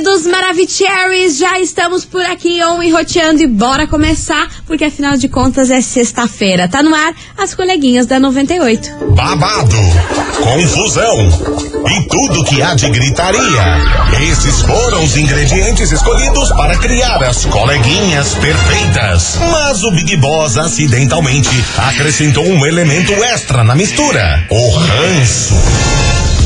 queridos Maravicheries, já estamos por aqui on e roteando e bora começar, porque afinal de contas é sexta-feira. Tá no ar as coleguinhas da 98. Babado, confusão e tudo que há de gritaria. Esses foram os ingredientes escolhidos para criar as coleguinhas perfeitas. Mas o Big Boss acidentalmente acrescentou um elemento extra na mistura: o ranço.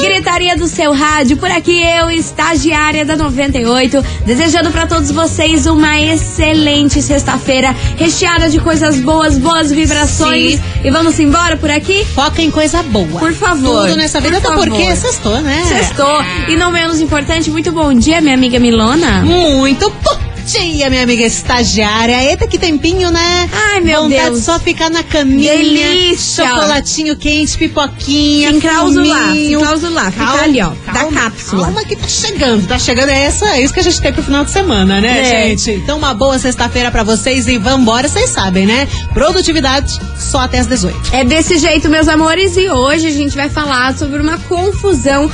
Gritaria do seu rádio, por aqui eu, estagiária da 98, desejando para todos vocês uma excelente sexta-feira, recheada de coisas boas, boas vibrações. Sim. E vamos embora por aqui? Foca em coisa boa. Por favor. Tudo nessa vida, Por até porque favor. sextou, né? Sextou. E não menos importante, muito bom dia, minha amiga Milona. Muito bom dia, minha amiga estagiária. Eita, que tempinho, né? Ai, meu Vontade Deus. de só ficar na caminha. Delícia. Chocolatinho quente, pipoquinha. Se enclausular, se enclausular, fica Calma, ali, ó, da calma, cápsula. Calma que tá chegando, tá chegando. É essa, é isso que a gente tem pro final de semana, né, É. gente? Então, uma boa sexta-feira pra vocês e vambora, vocês sabem, né? Produtividade só até as 18. É desse jeito, meus amores, e hoje a gente vai falar sobre uma confusão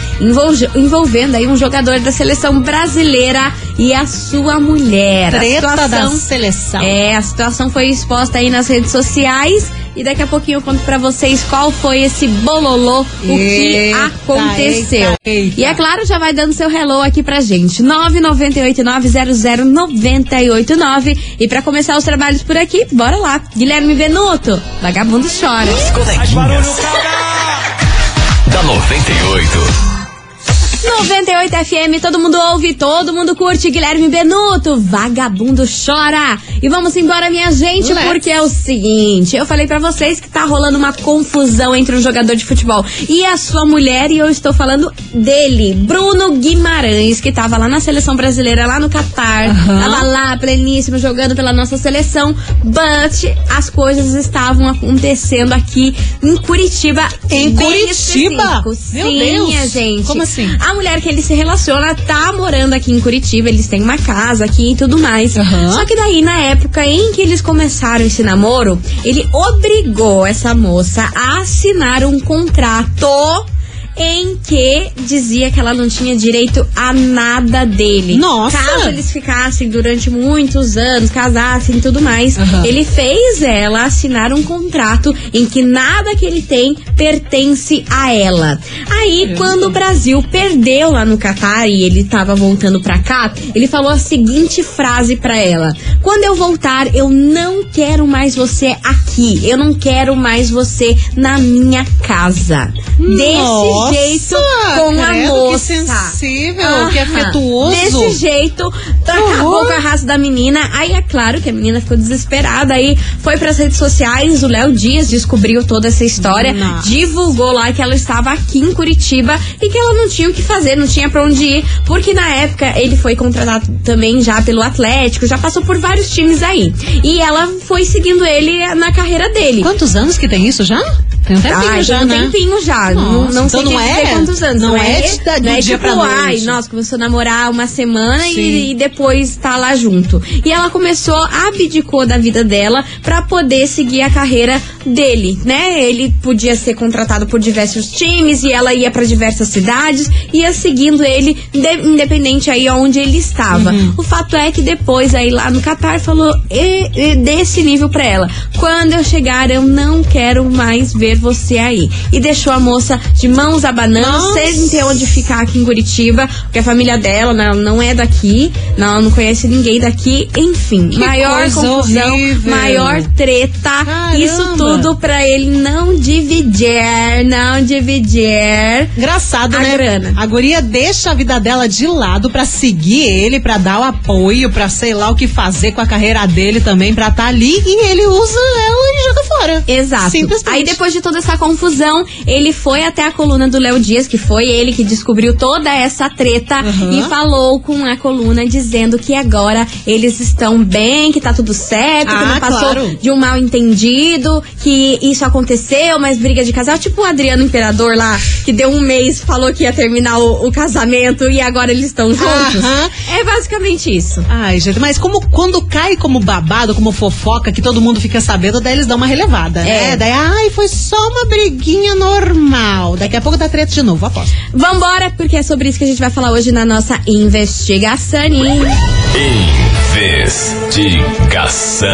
envolvendo aí um jogador da seleção brasileira e a sua mulher. A Treta da situação- seleção. É, a situação foi exposta aí nas redes sociais e daqui a pouquinho eu conto pra vocês qual foi esse bololô, o que Eita, aconteceu. eita, eita. E é claro, já vai dando seu hello aqui pra gente. 998900989. E pra começar os trabalhos por aqui, bora lá. Guilherme Benuto, vagabundo chora. As coleguinhas. Da 98. 98 FM, todo mundo ouve, todo mundo curte. Guilherme Benuto, vagabundo chora. E vamos embora, minha gente, Let's. porque é o seguinte: eu falei pra vocês que tá rolando uma confusão entre um jogador de futebol e a sua mulher, e eu estou falando dele, Bruno Guimarães, que tava lá na seleção brasileira, lá no Catar. Aham. Tava lá, pleníssimo, jogando pela nossa seleção. But as coisas estavam acontecendo aqui em Curitiba. Em Curitiba? específico. Meu Sim, Deus. minha gente. Como assim? A mulher que ele se relaciona tá morando aqui em Curitiba, eles têm uma casa aqui e tudo mais. Aham. Só que daí, na época em que eles começaram esse namoro, ele obrigou essa moça a assinar um contrato em que dizia que ela não tinha direito a nada dele. Nossa! Caso eles ficassem durante muitos anos, casassem e tudo mais, Aham. ele fez ela assinar um contrato em que nada que ele tem pertence a ela. Aí, quando o Brasil perdeu lá no Catar e ele tava voltando pra cá, ele falou a seguinte frase pra ela: Quando eu voltar, eu não quero mais você aqui. Eu não quero mais você na minha casa. Desse Nossa, jeito com a moça. Que sensível, que Aham. afetuoso. Desse jeito, acabou horror. com a raça da menina. Aí é claro que a menina ficou desesperada. Aí foi pras redes sociais. O Léo Dias descobriu toda essa história. Nossa. Divulgou lá que ela estava aqui em Curitiba e que ela não tinha o que fazer, não tinha pra onde ir. Porque na época ele foi contratado também já pelo Atlético, já passou por vários times aí. E ela foi seguindo ele na carreira dele. Quantos anos que tem isso já? Tem um tempinho Ah, já, tem um né? tempinho já. não, Nossa, não sei então não é- quantos anos. não é de- da- não é dia tipo, ai, nossa, começou a namorar uma semana e, e depois tá lá junto. E ela começou, abdicou da vida dela pra poder seguir a carreira dele, né? Ele podia ser contratado por diversos times e ela ia pra diversas cidades, ia seguindo ele, de- independente aí onde ele estava. Uhum. O fato é que depois aí lá no Catar falou e, e desse nível pra ela. Quando eu chegar, eu não quero mais ver você aí. E deixou a moça de mãos abanando, Nossa. sem ter onde ficar aqui em Curitiba, porque a família dela não, não é daqui, não, não conhece ninguém daqui, enfim. Que maior confusão, horrível. maior treta. Caramba. Isso tudo pra ele não dividir, não dividir. Engraçado, A né? grana. A guria deixa a vida dela de lado pra seguir ele, pra dar o apoio, pra sei lá o que fazer com a carreira dele também, pra estar ali e ele usa ela e joga fora. Exato. Simplesmente. Aí depois de toda essa confusão, ele foi até a coluna do Léo Dias, que foi ele que descobriu toda essa treta Uhum. e falou com a coluna dizendo que agora eles estão bem, que tá tudo certo, Ah, que não passou claro. de um mal entendido, que isso aconteceu, mas briga de casal, tipo o Adriano Imperador lá, que deu um mês, falou que ia terminar o, o casamento e agora eles estão juntos. Aham. É basicamente isso. Ai, gente, mas como quando cai como babado, como fofoca, que todo mundo fica sabendo, daí eles dão uma relevada, né? É. Daí, ai, foi só uma briguinha normal. Daqui a pouco dá treta de novo, aposto. Vambora, porque é sobre isso que a gente vai falar hoje na nossa investigação. Investigação.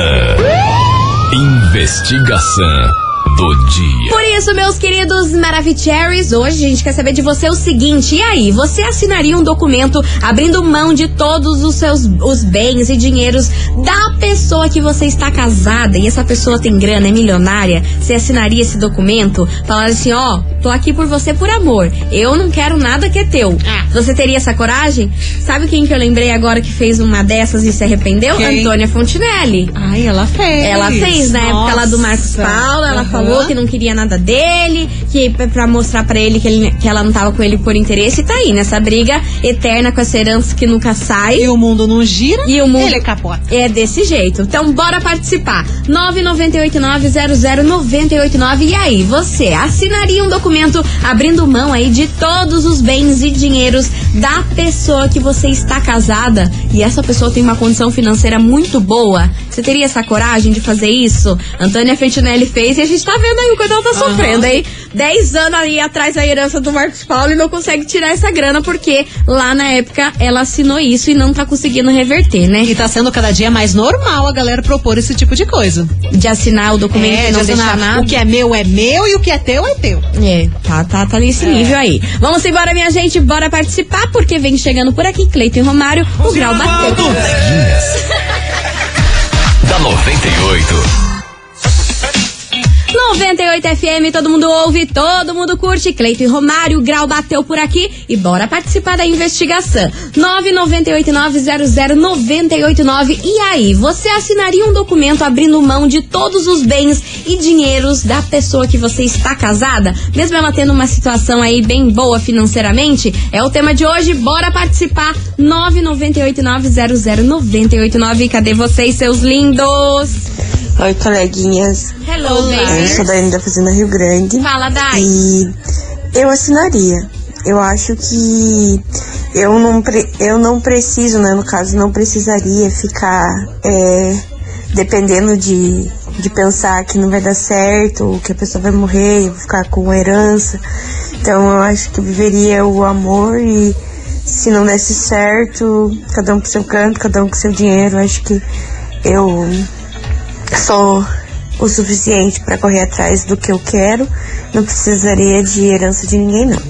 Investigação do dia. Por isso, meus queridos Maravicheries, hoje a gente quer saber de você o seguinte: e aí, você assinaria um documento abrindo mão de todos os seus os bens e dinheiros da pessoa que você está casada e essa pessoa tem grana, é milionária? Você assinaria esse documento? Falar assim: ó, tô aqui por você por amor, eu não quero nada que é teu. Ah. Você teria essa coragem? Sabe quem que eu lembrei agora que fez uma dessas e se arrependeu? Quem? Antônia Fontinelli. Ai, ela fez. Ela fez, na época lá do Marcos Nossa. Paulo, ela Aham. falou que não queria nada dele, que p- pra mostrar pra ele que, ele que ela não tava com ele por interesse, e tá aí, nessa briga eterna com essa herança que nunca sai. E o mundo não gira, E o mundo- ele capota. É desse jeito. Então, bora participar. 998900989. E aí, você assinaria um documento abrindo mão aí de todos os bens e dinheiros da pessoa que você está casada e essa pessoa tem uma condição financeira muito boa? Você teria essa coragem de fazer isso? Antônia Fentinelli fez e a gente tá vendo aí o quanto ela tá sofrendo, hein? 10 anos aí atrás da herança do Marcos Paulo e não consegue tirar essa grana porque lá na época ela assinou isso e não tá conseguindo reverter, né? E tá sendo cada dia mais normal a galera propor esse tipo de coisa. De assinar o documento É, e não de deixar assinar, nada. O que é meu é meu e o que é teu é teu. É, tá, tá, tá nesse nível aí. Vamos embora, minha gente, bora participar, porque vem chegando por aqui Cleiton e Romário, o grau bateu. Da 98. 98 FM, todo mundo ouve, todo mundo curte. Cleiton e Romário, grau bateu por aqui e bora participar da investigação. 998900989. E aí, você assinaria um documento abrindo mão de todos os bens e dinheiros da pessoa que você está casada? Mesmo ela tendo uma situação aí bem boa financeiramente? É o tema de hoje, bora participar. 998900989. Cadê vocês, seus lindos? Oi, coleguinhas. Hello, Eu sou da da Fazenda Rio Grande. Fala, Dai. E eu assinaria. Eu acho que eu não, eu não preciso, né? No caso, não precisaria ficar é, dependendo de, de pensar que não vai dar certo, que a pessoa vai morrer, eu vou ficar com herança. Então eu acho que viveria o amor e se não desse certo, cada um pro seu canto, cada um com seu dinheiro, eu acho que eu sou o suficiente para correr atrás do que eu quero. Não precisaria de herança de ninguém, não.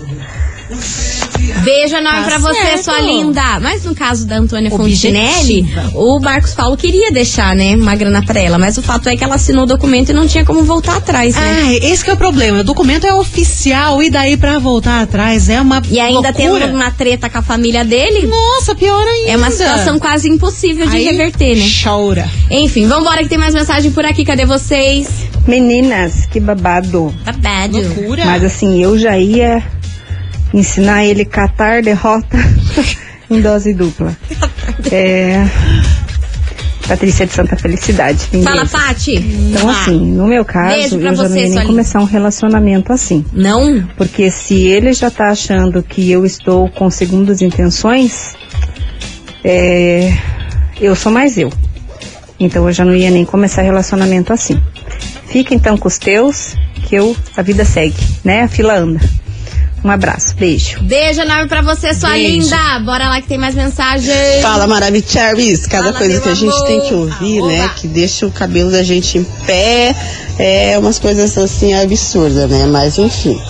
Beijo enorme Tá pra você, certo. sua linda. Mas no caso da Antônia. Fontinelli, o Marcos Paulo queria deixar, né, uma grana pra ela. Mas o fato é que ela assinou o documento e não tinha como voltar atrás, né? Ah, esse que é o problema. O documento é oficial e daí pra voltar atrás é uma e ainda loucura. tendo uma treta com a família dele, Nossa, pior ainda. é uma situação quase impossível de Aí reverter, né? Chora. Enfim, vambora que tem mais mensagem por aqui. Cadê vocês? Meninas, que babado. Babado. Loucura. Mas assim, eu já ia ensinar ele catar derrota em dose dupla. É. Patrícia de Santa Felicidade. Fala. Pati. Então, Ah, assim, no meu caso, Beijo pra eu já você, não ia sua nem começar um relacionamento assim. Não? Porque se ele já tá achando que eu estou com segundas intenções, é, eu sou mais eu. Então eu já não ia nem começar relacionamento assim. Fica então com os teus, que eu, a vida segue, né? A fila anda. Um abraço, beijo. Beijo enorme pra você, sua Beijo. linda. Bora lá que tem mais mensagem. Fala Maravichervis, cada Fala, coisa que a gente amor. tem que ouvir, Ah, né? Que deixa o cabelo da gente em pé, é umas coisas assim absurdas, né? Mas enfim,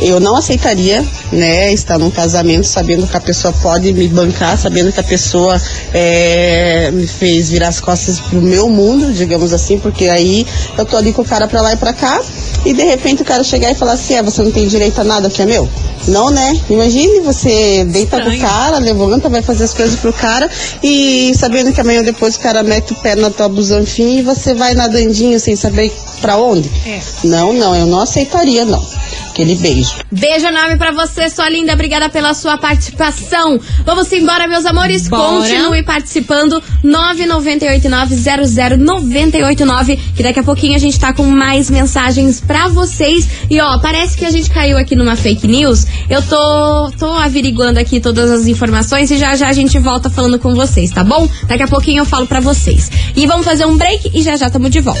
eu não aceitaria, né? Estar num casamento sabendo que a pessoa pode me bancar, sabendo que a pessoa é, me fez virar as costas pro meu mundo, digamos assim, porque aí eu tô ali com o cara pra lá e pra cá e de repente o cara chegar e falar assim, é, você não tem direito a nada que é meu. Não, né? Imagine você deita com o Estranho. cara, levanta, vai fazer as coisas pro cara e sabendo que amanhã depois o cara mete o pé na tua busanfim e você vai nadandinho sem saber pra onde. É. Não, não, eu não aceitaria, não. Aquele beijo. Beijo enorme pra você, sua linda. Obrigada pela sua participação. Vamos embora, meus amores. Bora. Continue participando. 998900989. Que daqui a pouquinho a gente tá com mais mensagens pra vocês. E ó, parece que a gente caiu aqui numa fake news. Eu tô, tô averiguando aqui todas as informações e já já a gente volta falando com vocês, tá bom? Daqui a pouquinho eu falo pra vocês. E vamos fazer um break e já já tamo de volta.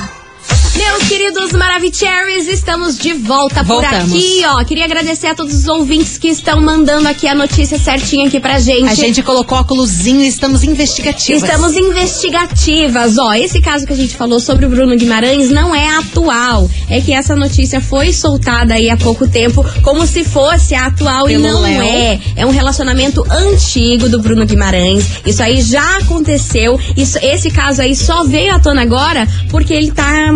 Meus queridos Maravicheries, estamos de volta por Voltamos. aqui, ó. Queria agradecer a todos os ouvintes que estão mandando aqui a notícia certinha aqui pra gente. A gente colocou óculosinho e estamos investigativas. Estamos investigativas, ó. Esse caso que a gente falou sobre o Bruno Guimarães não é atual. É que essa notícia foi soltada aí há pouco tempo, como se fosse a atual Pelo e não Léo. é. É um relacionamento antigo do Bruno Guimarães. Isso aí já aconteceu. Isso, esse caso aí só veio à tona agora porque ele tá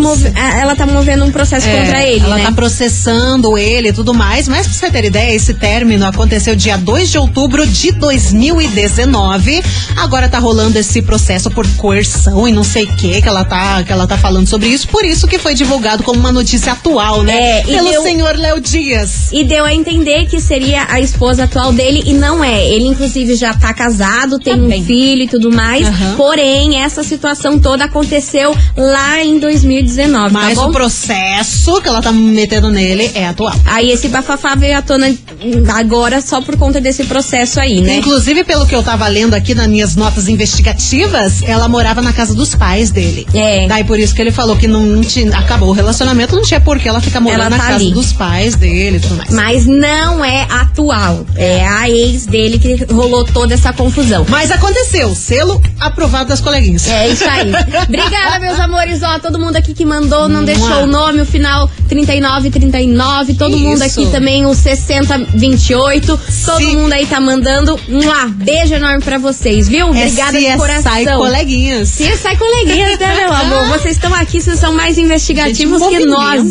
ela tá movendo um processo É, contra ele, ela né? tá processando ele e tudo mais, mas pra você ter ideia, esse término aconteceu dia 2 de outubro de 2019. Agora tá rolando esse processo por coerção e não sei o que que ela tá que ela tá falando sobre isso, por isso que foi divulgado como uma notícia atual, né? É, Pelo deu- senhor Léo Dias. E deu a entender que seria a esposa atual dele e não é. Ele, inclusive, já tá casado, tem Tá um bem. filho e tudo mais. Aham. Porém, essa situação toda aconteceu lá em 2019, Mas tá bom? o processo que ela tá metendo nele é atual. Aí esse bafafá veio à tona agora só por conta desse processo aí, né? Inclusive, pelo que eu tava lendo aqui nas minhas notas investigativas, ela morava na casa dos pais dele. É. Daí por isso que ele falou que não tinha, acabou o relacionamento, não tinha por que ela ficar morando Ela na tá casa ali. dos pais dele e tudo mais. Mas não é atual. É a ex dele que rolou toda essa confusão. Mas aconteceu, selo aprovado das coleguinhas. É isso aí. Obrigada, meus amores. Ó, todo mundo aqui que mandou, não Mua. deixou o nome, o final 3939. Todo mundo Isso. aqui também, o 6028. Todo Sim. mundo aí tá mandando. Um beijo enorme pra vocês, viu? Obrigada é de CSI coração. coleguinhas. Sim, sai coleguinhas, né, meu amor? Vocês estão aqui, vocês são mais investigativos que nós.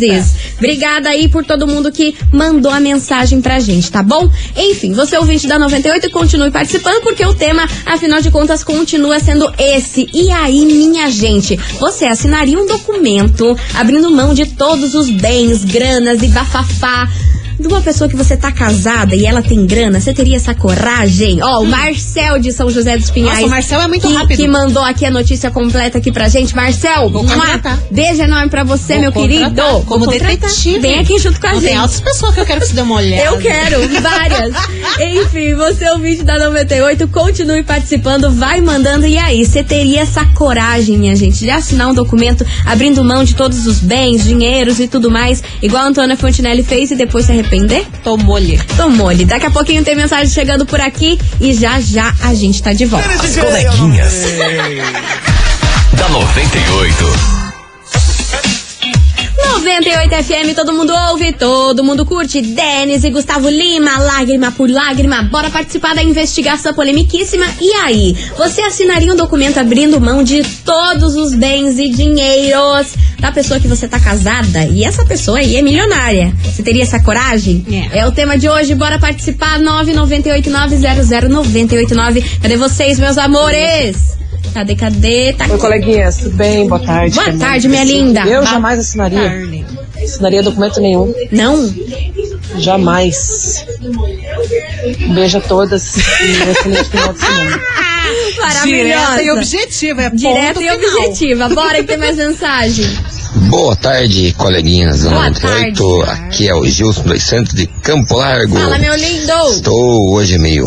Obrigada aí por todo mundo que mandou a mensagem pra gente, tá bom? Enfim, você ouvinte da 98 e continue participando, porque o tema, afinal de contas, continua sendo esse. E aí, minha gente, você assinaria um documento abrindo mão de todos os bens, granas e bafafá de uma pessoa que você tá casada e ela tem grana, você teria essa coragem? Ó, o Marcel de São José dos Pinhais. Nossa, o Marcel é muito que, rápido. Que mandou aqui a notícia completa aqui pra gente. Marcel, contratar. beijo enorme pra você, Vou meu querido. Como detetive. Vem aqui junto com a Não, gente. Tem altas pessoas que eu quero que você dê uma olhada. Eu quero, várias. Enfim, você é o vídeo da 98, continue participando, vai mandando. E aí, você teria essa coragem, minha gente, de assinar um documento abrindo mão de todos os bens, dinheiros e tudo mais, igual a Antônia Fontinelli fez e depois se arrepender? Tomou-lhe. Tomou-lhe. Daqui a pouquinho tem mensagem chegando por aqui e já já a gente tá de volta. As coleguinhas. da 98. 98 FM, todo mundo ouve, todo mundo curte. Denis e Gustavo Lima, lágrima por lágrima. Bora participar da investigação polemiquíssima. E aí, você assinaria um documento abrindo mão de todos os bens e dinheiros da pessoa que você tá casada? E essa pessoa aí é milionária. Você teria essa coragem? É. É o tema de hoje. Bora participar. 998900989. Cadê vocês, meus amores? Cadê, cadê? Tá Oi, coleguinhas, tudo bem? Boa tarde. Boa tarde, minha linda. Eu Boa jamais assinaria. Assinaria documento nenhum. Não? Jamais. Um beijo a todas e excelente final de semana. Maravilhosa. Direta e objetiva, é Direta ponto e final. objetiva. Bora que tem mais mensagem. Boa tarde, coleguinhas da Boa 98. tarde. Aqui é o Gilson dos Santos de Campo Largo. Fala, meu lindo. Estou hoje meio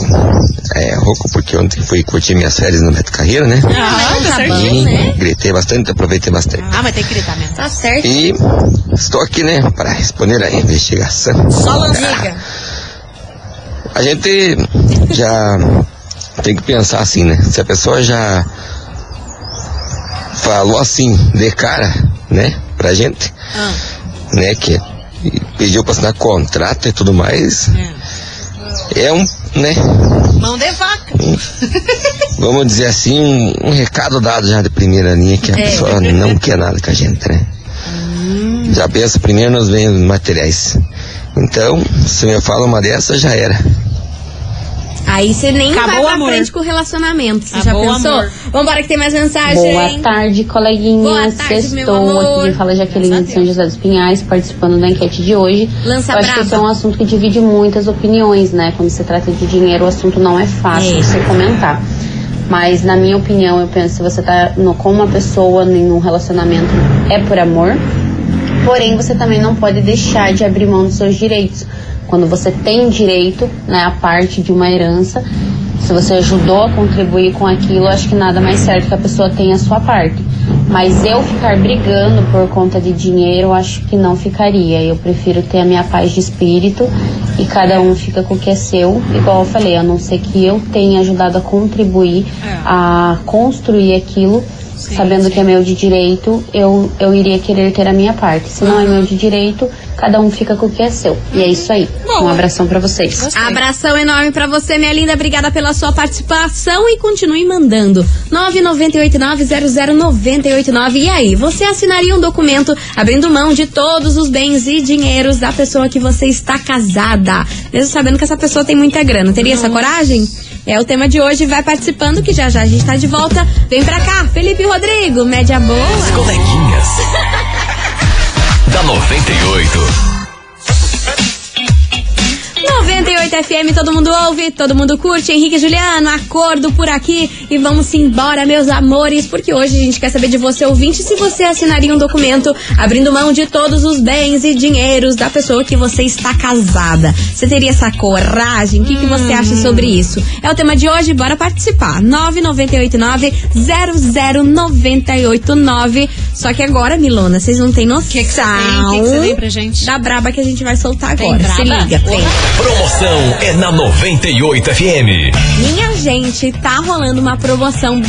é, rouco porque ontem fui curtir minhas férias no Beto Carreira, né? Ah, tá tá certo. bom, E né? gritei bastante, aproveitei bastante. Ah, mas tem que gritar mesmo. Tá certo. E estou aqui, né, para responder a investigação. Só lança. A gente já tem que pensar assim, né? Se a pessoa já falou assim de cara, né, pra gente, Ah, né, que pediu pra assinar contrato e tudo mais, é. é um, né, Mão de vaca. vamos dizer assim, um, um recado dado já de primeira linha que a É. pessoa não quer nada com a gente, né? Já pensa primeiro nos bens materiais. Então, se me fala uma dessas, já era. Aí você nem Acabou vai pra amor. frente com o relacionamento. Você Acabou já pensou? amor. Vambora que tem mais mensagem. Boa tarde, coleguinhas. Boa tarde, meu Sextou. amor. Aqui fala Jaqueline de São José dos Pinhais, participando da enquete de hoje. Lança Eu acho que braba. esse é um assunto que divide muitas opiniões, né? Quando se trata de dinheiro, o assunto não é fácil É. de se comentar. Mas, na minha opinião, eu penso que se você tá no, com uma pessoa em um relacionamento, é por amor. Porém, você também não pode deixar de abrir mão dos seus direitos. Quando você tem direito, né, a parte de uma herança, se você ajudou a contribuir com aquilo, acho que nada mais certo que a pessoa tenha a sua parte. Mas eu ficar brigando por conta de dinheiro, acho que não ficaria. Eu prefiro ter a minha paz de espírito e cada um fica com o que é seu. Igual eu falei, a não ser que eu tenha ajudado a contribuir, a construir aquilo, sabendo que é meu de direito, eu, eu iria querer ter a minha parte. Se não é meu de direito, cada um fica com o que é seu. E é isso aí. Um abração pra vocês. Abração enorme pra você, minha linda. Obrigada pela sua participação e continue mandando. 998900989. E aí, você assinaria um documento abrindo mão de todos os bens e dinheiros da pessoa que você está casada, mesmo sabendo que essa pessoa tem muita grana? Teria essa coragem? É o tema de hoje. Vai participando que já já a gente tá de volta. Vem pra cá, Felipe Rodrigo, média boa. As coleguinhas. da 98. 98 FM, todo mundo ouve, todo mundo curte. Henrique e Juliano, acordo por aqui e vamos embora, meus amores, porque hoje a gente quer saber de você, ouvinte, se você assinaria um documento abrindo mão de todos os bens e dinheiros da pessoa que você está casada. Você teria essa coragem? O que, que você acha sobre isso? É o tema de hoje, bora participar. 9989-00989. Só que agora, Milona, vocês não têm noção. O que que você tem? O que que você tem pra gente? Da braba que a gente vai soltar Tem agora. Se braba? liga, tem. Promoção é na 98 FM. Minha gente, tá rolando uma promoção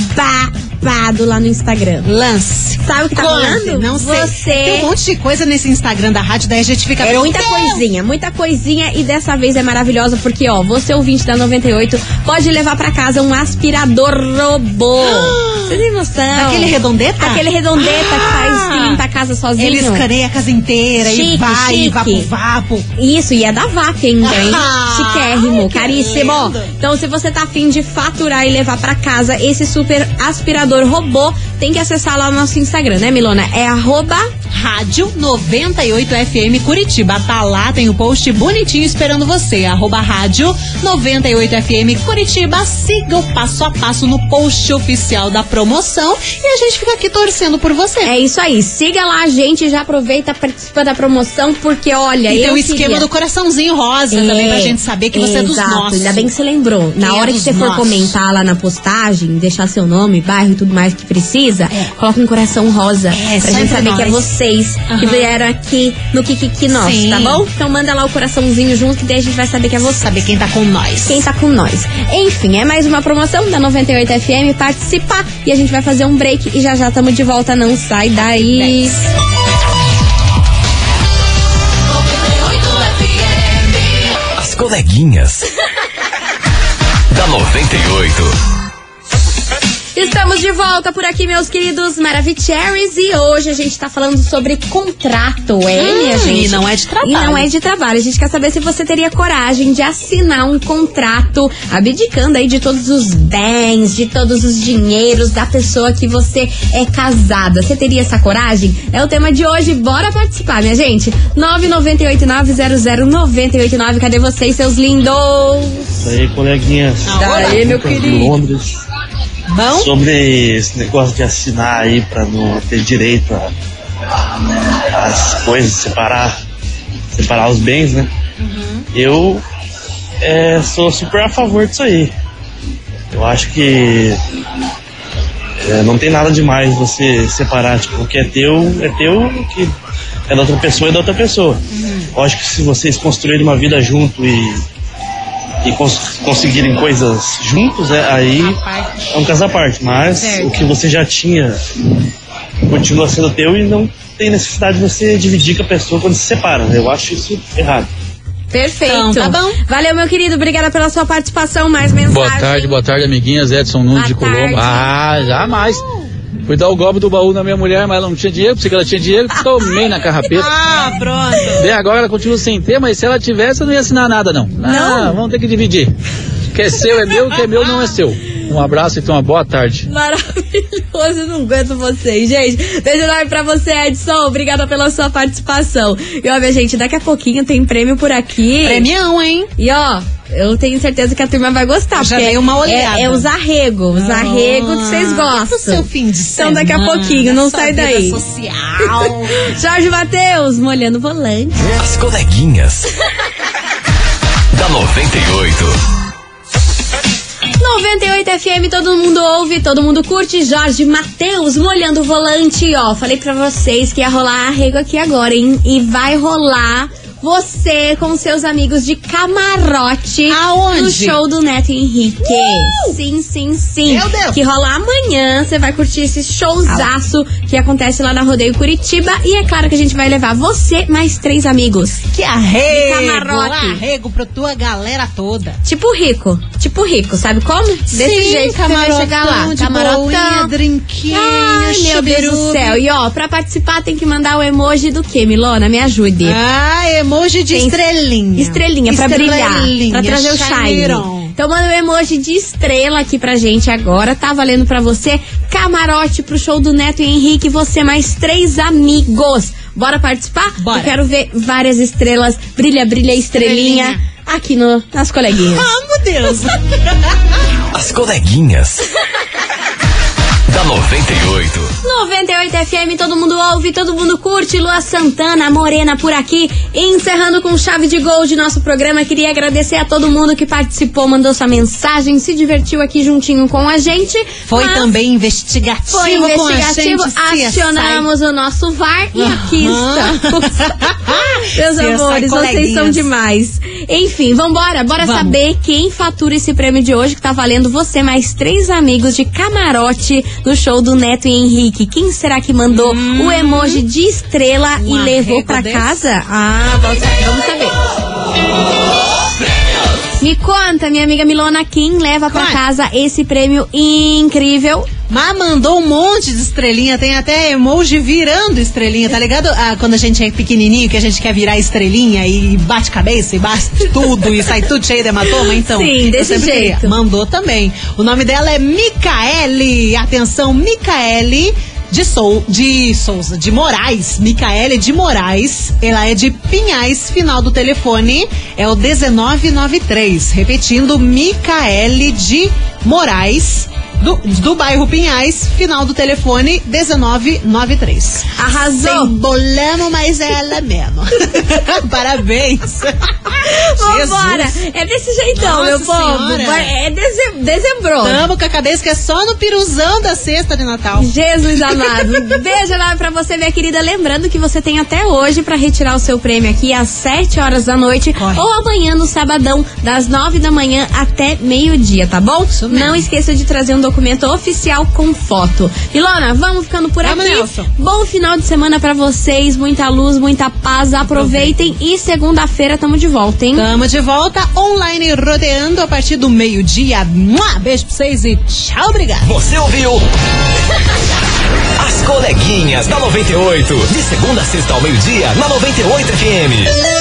babado lá no Instagram. Lance. Sabe o que tá Conte, rolando? Não sei. Você... Tem um monte de coisa nesse Instagram da rádio, daí a gente fica... É meu muita Deus! coisinha, muita coisinha e dessa vez é maravilhosa porque, ó, você ouvinte da 98 pode levar pra casa um aspirador robô. Você tem noção? Aquele redondeta? Aquele redondeta que faz Ah! que limpa a casa sozinho. Ele escaneia a casa inteira Chique, e vai, e chique. vapo, vapo. Isso, e é da VAP ainda, hein? Ah, Chiquérrimo, caríssimo. lindo. Então, se você tá afim de faturar e levar pra casa esse super aspirador robô, tem que acessar lá o nosso Instagram, né, Milona? É arroba Rádio 98 FM Curitiba. Tá lá, tem o post bonitinho esperando você. Arroba Rádio 98 FM Curitiba. Siga o passo a passo no post oficial da promoção. E a gente fica aqui torcendo por você. É isso aí. Siga lá a gente, já aproveita, participa da promoção, porque olha, e tem o esquema queria... do coraçãozinho rosa também pra gente saber que você é dos exato. nossos. Ainda bem que você lembrou. Na Quem é hora que dos você for nossos? comentar lá na postagem, deixar seu nome, bairro tudo mais que precisa, coloca um coração rosa. É, pra gente saber que é nós. vocês que Aham. vieram aqui no Kikiki Nós, Sim. tá bom? Então manda lá o coraçãozinho junto, que daí a gente vai saber que é você. Saber quem tá com nós. Quem tá com nós. Enfim, é mais uma promoção da 98 FM. Participa e a gente vai fazer um break e já já estamos de volta. Não sai daí. As coleguinhas. da 98. Estamos de volta por aqui, meus queridos Maravicheries. E hoje a gente tá falando sobre contrato, é, Hum, minha gente? e não é de trabalho. E não é de trabalho. A gente quer saber se você teria coragem de assinar um contrato, abdicando aí de todos os bens, de todos os dinheiros da pessoa que você é casada. Você teria essa coragem? É o tema de hoje. Bora participar, minha gente. 998900989. Cadê vocês, seus lindos? Isso aí, coleguinhas. Daí, meu De querido. Londres. Bom? Sobre esse negócio de assinar aí pra não ter direito a- as coisas, separar, separar os bens, né? Eu é, sou super a favor disso aí. Eu acho que é, não tem nada demais você separar, tipo, o que é teu é teu, o que é da outra pessoa é da outra pessoa. Lógico que se vocês construírem uma vida junto e e cons- conseguirem coisas juntos, é, aí é um caso à parte. Mas Certo. o que você já tinha continua sendo teu e não tem necessidade de você dividir com a pessoa quando se separa. né? Eu acho isso errado. Perfeito. Então, tá bom. Valeu, meu querido. Obrigada pela sua participação. Mais mensagem. Boa tarde, boa tarde, amiguinhas. Edson Nunes de Boa Colombo. tarde. Ah, jamais. Fui dar o golpe do baú na minha mulher, mas ela não tinha dinheiro, pensei que ela tinha dinheiro, tomei na carrapeta. Ah, pronto. Daí agora ela continua sem ter, mas se ela tivesse, eu não ia assinar nada, não. Ah, vamos ter que dividir. que é seu é meu, que é meu não é seu. Um abraço e então uma boa tarde. Maravilhoso, eu não aguento vocês, gente. Beijo enorme pra você, Edson. Obrigada pela sua participação. E ó, minha gente, daqui a pouquinho tem prêmio por aqui. Premião, hein? E ó, eu tenho certeza que a turma vai gostar. Já porque dei uma olhada. É, é os arregos, os Ah, arregos que vocês e gostam. pro seu fim de Então daqui a semana, pouquinho, não sai vida daí. social. Jorge Matheus, molhando o volante. As coleguinhas. da 98. 98 FM, todo mundo ouve, todo mundo curte. Jorge Matheus molhando o volante, ó. Falei pra vocês que ia rolar arrego aqui agora, hein? E vai rolar você com seus amigos de camarote Aonde? no show do Neto Henrique. Sim, sim, sim. Meu Deus. Que rola amanhã. Você vai curtir esse showzaço que acontece lá na Rodeio Curitiba. E é claro que a gente vai levar você mais três amigos. Que arrego! De camarote. Arrego pra tua galera toda. Tipo rico. Tipo rico, sabe como? Desse Sim, jeito que você vai chegar lá. de Camarotão. drinquinho, Ai, meu Deus do céu. E ó, pra participar tem que mandar o emoji do quê, Milona? Me ajude. Ah, emoji de Tem estrelinha. Estrelinha pra brilhar, pra trazer o shine. Então manda um emoji de estrela aqui pra gente agora. Tá valendo pra você camarote pro show do Neto e Henrique. Você mais três amigos. Bora participar? Bora. Eu quero ver várias estrelas. Brilha, brilha, estrelinha. Estrelinha. Aqui no, nas coleguinhas. Ah, meu Deus. As coleguinhas. da 98. 98 FM, todo mundo ouve, todo mundo curte. Lua Santana, Morena por aqui. Encerrando com chave de gol de nosso programa. Queria agradecer a todo mundo que participou, mandou sua mensagem, se divertiu aqui juntinho com a gente. Foi Mas também investigativo, Foi com a investigativo, gente, acionamos o nosso VAR e aqui estamos. Meus amores, vocês são demais. Enfim, vambora, bora Vamos. saber quem fatura esse prêmio de hoje que tá valendo você mais três amigos de camarote no show do Neto e Henrique. Quem será que mandou o emoji de estrela e Um levou desse? casa? Ah, vamos saber. Me conta, minha amiga Milona, quem leva pra Conta. casa esse prêmio incrível? Mas mandou um monte de estrelinha, tem até emoji virando estrelinha, tá ligado? Ah, quando a gente é pequenininho, que a gente quer virar estrelinha e bate cabeça e bate tudo e sai tudo cheio de hematoma, então. Sim, desse sempre queria. jeito. Mandou também. O nome dela é Micaele. Atenção, Micaele. De, Sou, de Souza, de Moraes, Micaele de Moraes, ela é de Pinhais, final do telefone é o 1993. Repetindo, Micaele de Moraes, do, do bairro Pinhais, final do telefone 1993. Arrasou! Embolamos, mas é ela mesmo. Parabéns. Vambora! É desse jeitão, Nossa meu povo. Senhora. É dezem- dezembro. Tamo com a cabeça que é só no piruzão da sexta de Natal. Jesus amado. Beijo lá pra você, minha querida. Lembrando que você tem até hoje pra retirar o seu prêmio aqui às 7 horas da noite Corre. ou amanhã no sabadão, das 9 da manhã até meio-dia, tá bom? Isso mesmo. Não esqueça de trazer um documento oficial com foto. Ilona, vamos ficando por Vamos, aqui. Nelson. Bom final de semana pra vocês, muita luz, muita paz. Aproveitem e segunda-feira tamo de volta, hein? Tamo de volta online rodeando a partir do meio-dia. Beijo pra vocês e tchau, obrigado. Você ouviu? As coleguinhas da 98. De segunda a sexta ao meio-dia, na 98 FM.